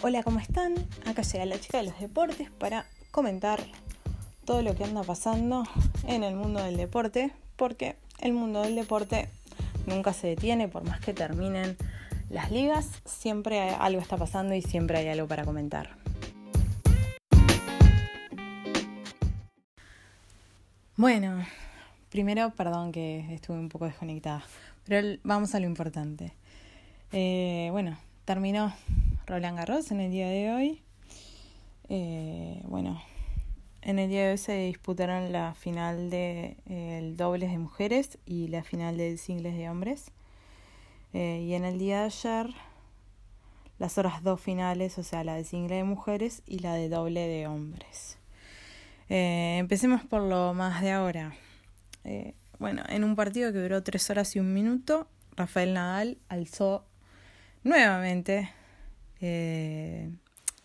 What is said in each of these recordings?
Hola, ¿cómo están? Acá llega la chica de los deportes para comentar todo lo que anda pasando en el mundo del deporte, porque el mundo del deporte nunca se detiene, por más que terminen las ligas, siempre algo está pasando y siempre hay algo para comentar. Bueno, primero, perdón que estuve un poco desconectada, pero vamos a lo importante. Eh, bueno, terminó Roland Garros en el día de hoy. Eh, bueno, en el día de hoy se disputaron la final de eh, dobles de mujeres y la final de singles de hombres. Eh, y en el día de ayer, las horas dos finales, o sea, la de single de mujeres y la de doble de hombres. empecemos por lo más de ahora. bueno, en un partido que duró tres horas y un minuto, Rafael Nadal alzó nuevamente eh,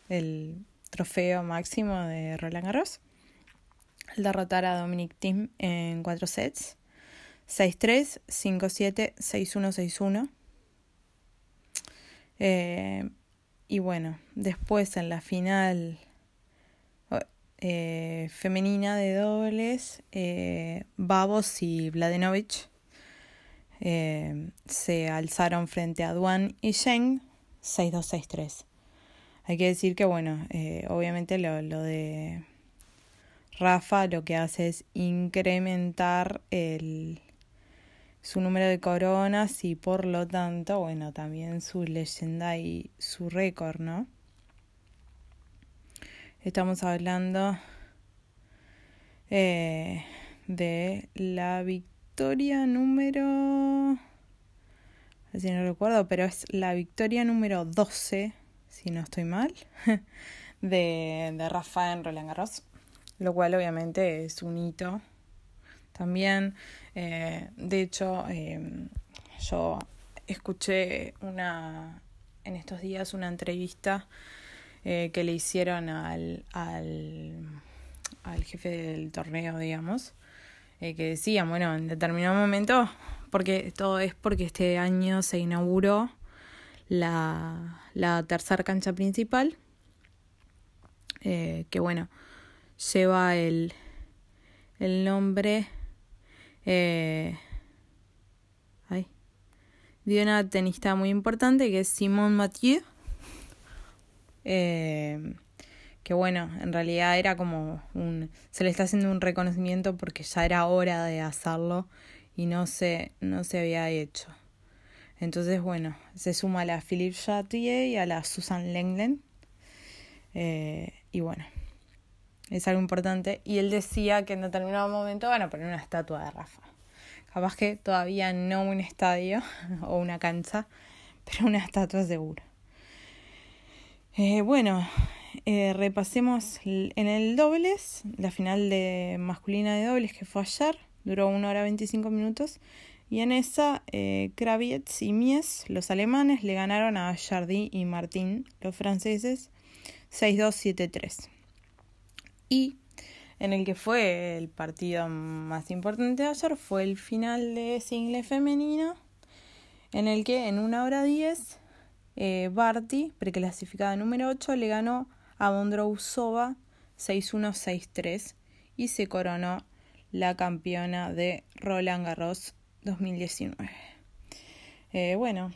el trofeo máximo de Roland Garros. Al derrotar a Dominic Thiem en cuatro sets 6-3, 5-7, 6-1, 6-1 y bueno, después en la final eh, femenina de dobles, eh, Babos y Vladenovic eh, se alzaron frente a Duan y Sheng 6263. Hay que decir que, bueno, eh, obviamente lo, lo, de Rafa lo que hace es incrementar el, su número de coronas y por lo tanto, bueno, también su leyenda y su récord, ¿no? Estamos hablando eh, de la victoria número si no recuerdo, pero es la victoria número 12, si no estoy mal, de, de Rafa en Roland Garros, lo cual obviamente es un hito también. Eh, de hecho, eh, yo escuché una en estos días una entrevista eh, que le hicieron al, al, al jefe del torneo, digamos, que decían, bueno, en determinado momento porque todo es porque este año se inauguró la, la tercera cancha principal, eh, que bueno, lleva el, el nombre eh, ay, de una tenista muy importante que es Simone Mathieu. Eh, que bueno, en realidad era como un, se le está haciendo un reconocimiento porque ya era hora de hacerlo y no se, no se había hecho. Entonces, bueno, se suma a la Philippe Chatrier y a la Susan Lenglen. Eh, y bueno, es algo importante. Y él decía que en determinado momento van a poner una estatua de Rafa. Capaz que todavía no un estadio o una cancha, pero una estatua seguro. Eh, bueno, eh, repasemos en el dobles, la final de masculina de dobles que fue ayer. Duró una hora 25 minutos. Y en esa, eh, Kravitz y Mies, los alemanes, le ganaron a Jardy y Martín, los franceses, 6-2-7-3. Y en el que fue el partido más importante de ayer fue el final de single femenino, en el que en una hora 10, eh, Barty, preclasificada número 8, le ganó a Bondrousova 6-1-6-3 y se coronó la campeona de Roland Garros 2019. Eh, bueno,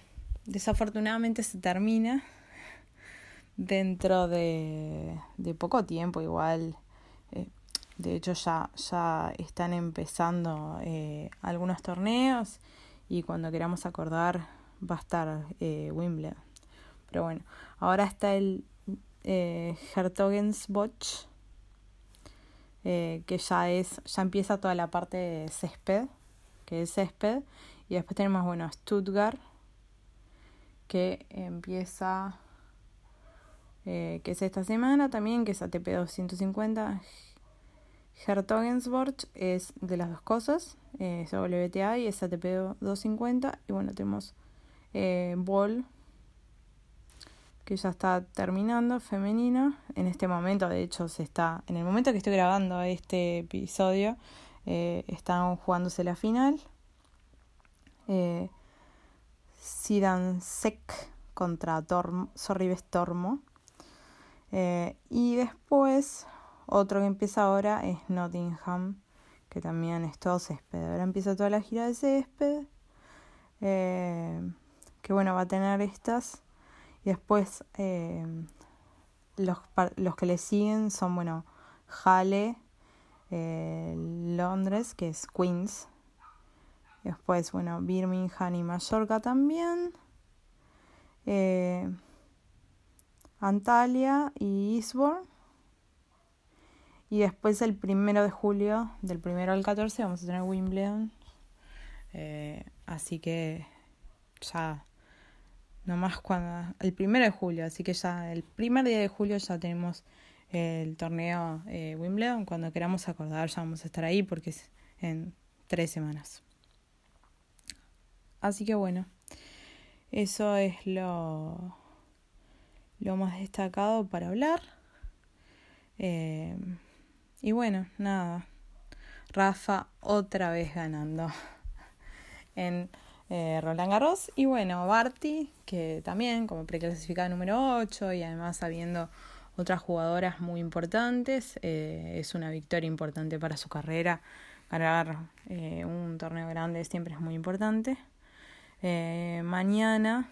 desafortunadamente se termina dentro de, de poco tiempo igual. Eh, de hecho ya, ya están empezando eh, algunos torneos y cuando queramos acordar va a estar Wimbledon. Pero bueno, ahora está el eh, Hertogensbosch eh, que ya es, ya empieza toda la parte de césped, que es césped, y después tenemos, bueno, Stuttgart, que empieza, eh, que es esta semana también, que es ATP 250. Hertogensborch es de las dos cosas, es WTA y es ATP 250. Y bueno, tenemos eh, Ball, que ya está terminando, femenina. En este momento, de hecho, se está, en el momento que estoy grabando este episodio, eh, están jugándose la final. Eh, Sidan Sek contra Tormo, Sorribes Tormo. Y después, otro que empieza ahora es Nottingham, que también es todo césped. Ahora empieza toda la gira de césped. Eh, que bueno, va a tener estas. Después eh, los, los que le siguen son, bueno, Halle, Londres, que es Queens. Después, bueno, Birmingham y Mallorca también. Antalya y Eastbourne. Y después el primero de julio, del primero al 14, vamos a tener Wimbledon. Eh, así que ya, nomás cuando, el primero de julio, así que ya el primer día de julio ya tenemos el torneo eh, Wimbledon. Cuando queramos acordar ya vamos a estar ahí porque es en tres semanas. Así que bueno, eso es lo lo más destacado para hablar. Eh, y bueno, nada. Rafa otra vez ganando en eh, Roland Garros. Y bueno, Barty, que también como preclasificada número 8 y además habiendo otras jugadoras muy importantes, eh, es una victoria importante para su carrera. Ganar un torneo grande siempre es muy importante. mañana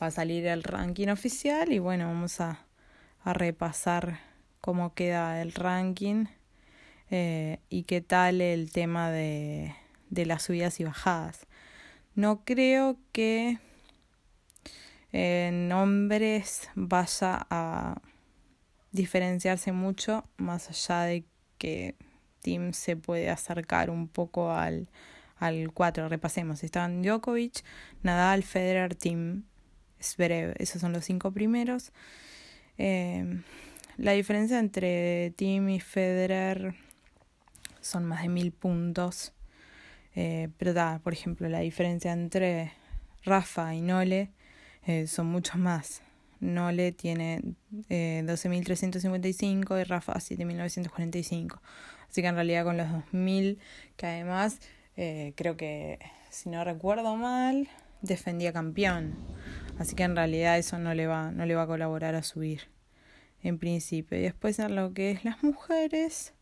va a salir el ranking oficial y bueno, vamos a, a repasar cómo queda el ranking eh, y qué tal el tema de, de las subidas y bajadas. No creo que en hombres vaya a diferenciarse mucho, más allá de que Tim se puede acercar un poco al, al 4. Repasemos, están Djokovic, Nadal, Federer, Tim breve, esos son los cinco primeros. Eh, la diferencia entre Tim y Federer son más de mil puntos. Eh, pero da, por ejemplo, la diferencia entre Rafa y Nole eh, son muchos más. Nole tiene eh, 12.355 y Rafa 7.945. Así que en realidad con los 2.000, que además eh, creo que, si no recuerdo mal, defendía campeón. Así que en realidad eso no le va, no le va a colaborar a subir en principio. Y después en lo que es las mujeres,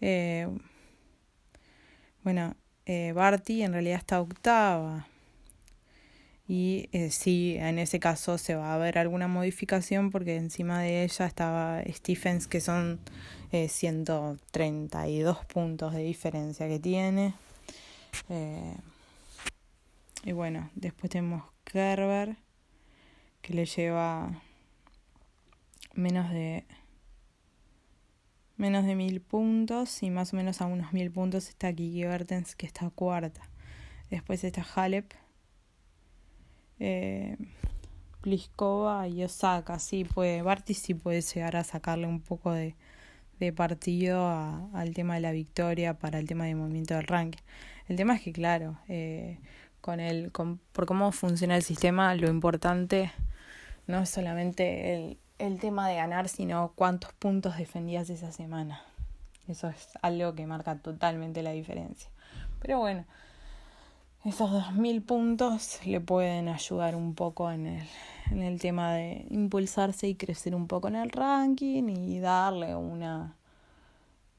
eh, bueno, eh, Barty en realidad está octava. Y eh, sí, en ese caso se va a ver alguna modificación porque encima de ella estaba Stephens, que son eh, 132 puntos de diferencia que tiene. Eh, y bueno, después tenemos Kerber, que le lleva menos de menos de mil puntos y más o menos a unos mil puntos está Kiki Bertens que está cuarta. Después está Halep eh, Pliskova y Osaka. Sí puede Barty sí puede llegar a sacarle un poco de, de partido a, al tema de la victoria para el tema de movimiento del ranking. El tema es que claro eh, con el con, por cómo funciona el sistema lo importante no es solamente el, el tema de ganar, sino cuántos puntos defendías esa semana. Eso es algo que marca totalmente la diferencia. Pero bueno, esos dos mil puntos le pueden ayudar un poco en el, en el tema de impulsarse y crecer un poco en el ranking y darle una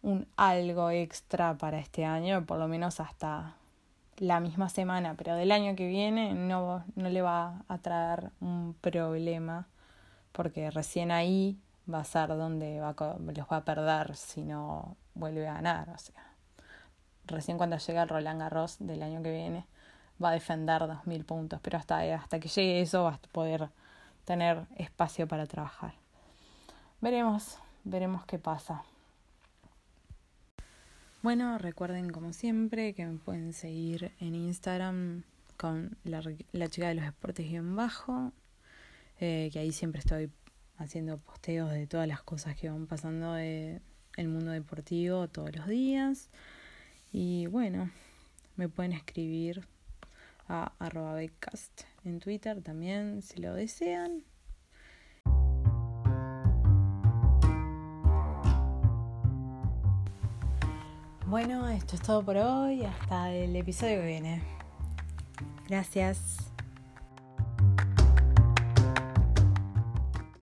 un algo extra para este año, por lo menos hasta la misma semana, pero del año que viene no, no le va a traer un problema, porque recién ahí va a ser donde va los va a perder si no vuelve a ganar. O sea, recién cuando llega el Roland Garros del año que viene va a defender 2.000 puntos, pero hasta, hasta que llegue eso va a poder tener espacio para trabajar. Veremos, veremos qué pasa. Bueno, recuerden como siempre que me pueden seguir en Instagram con la, la chica de los deportes en bajo, eh, que ahí siempre estoy haciendo posteos de todas las cosas que van pasando en el mundo deportivo todos los días. Y bueno, me pueden escribir a arroba en Twitter también si lo desean. Bueno, esto es todo por hoy. Hasta el episodio que viene. Gracias.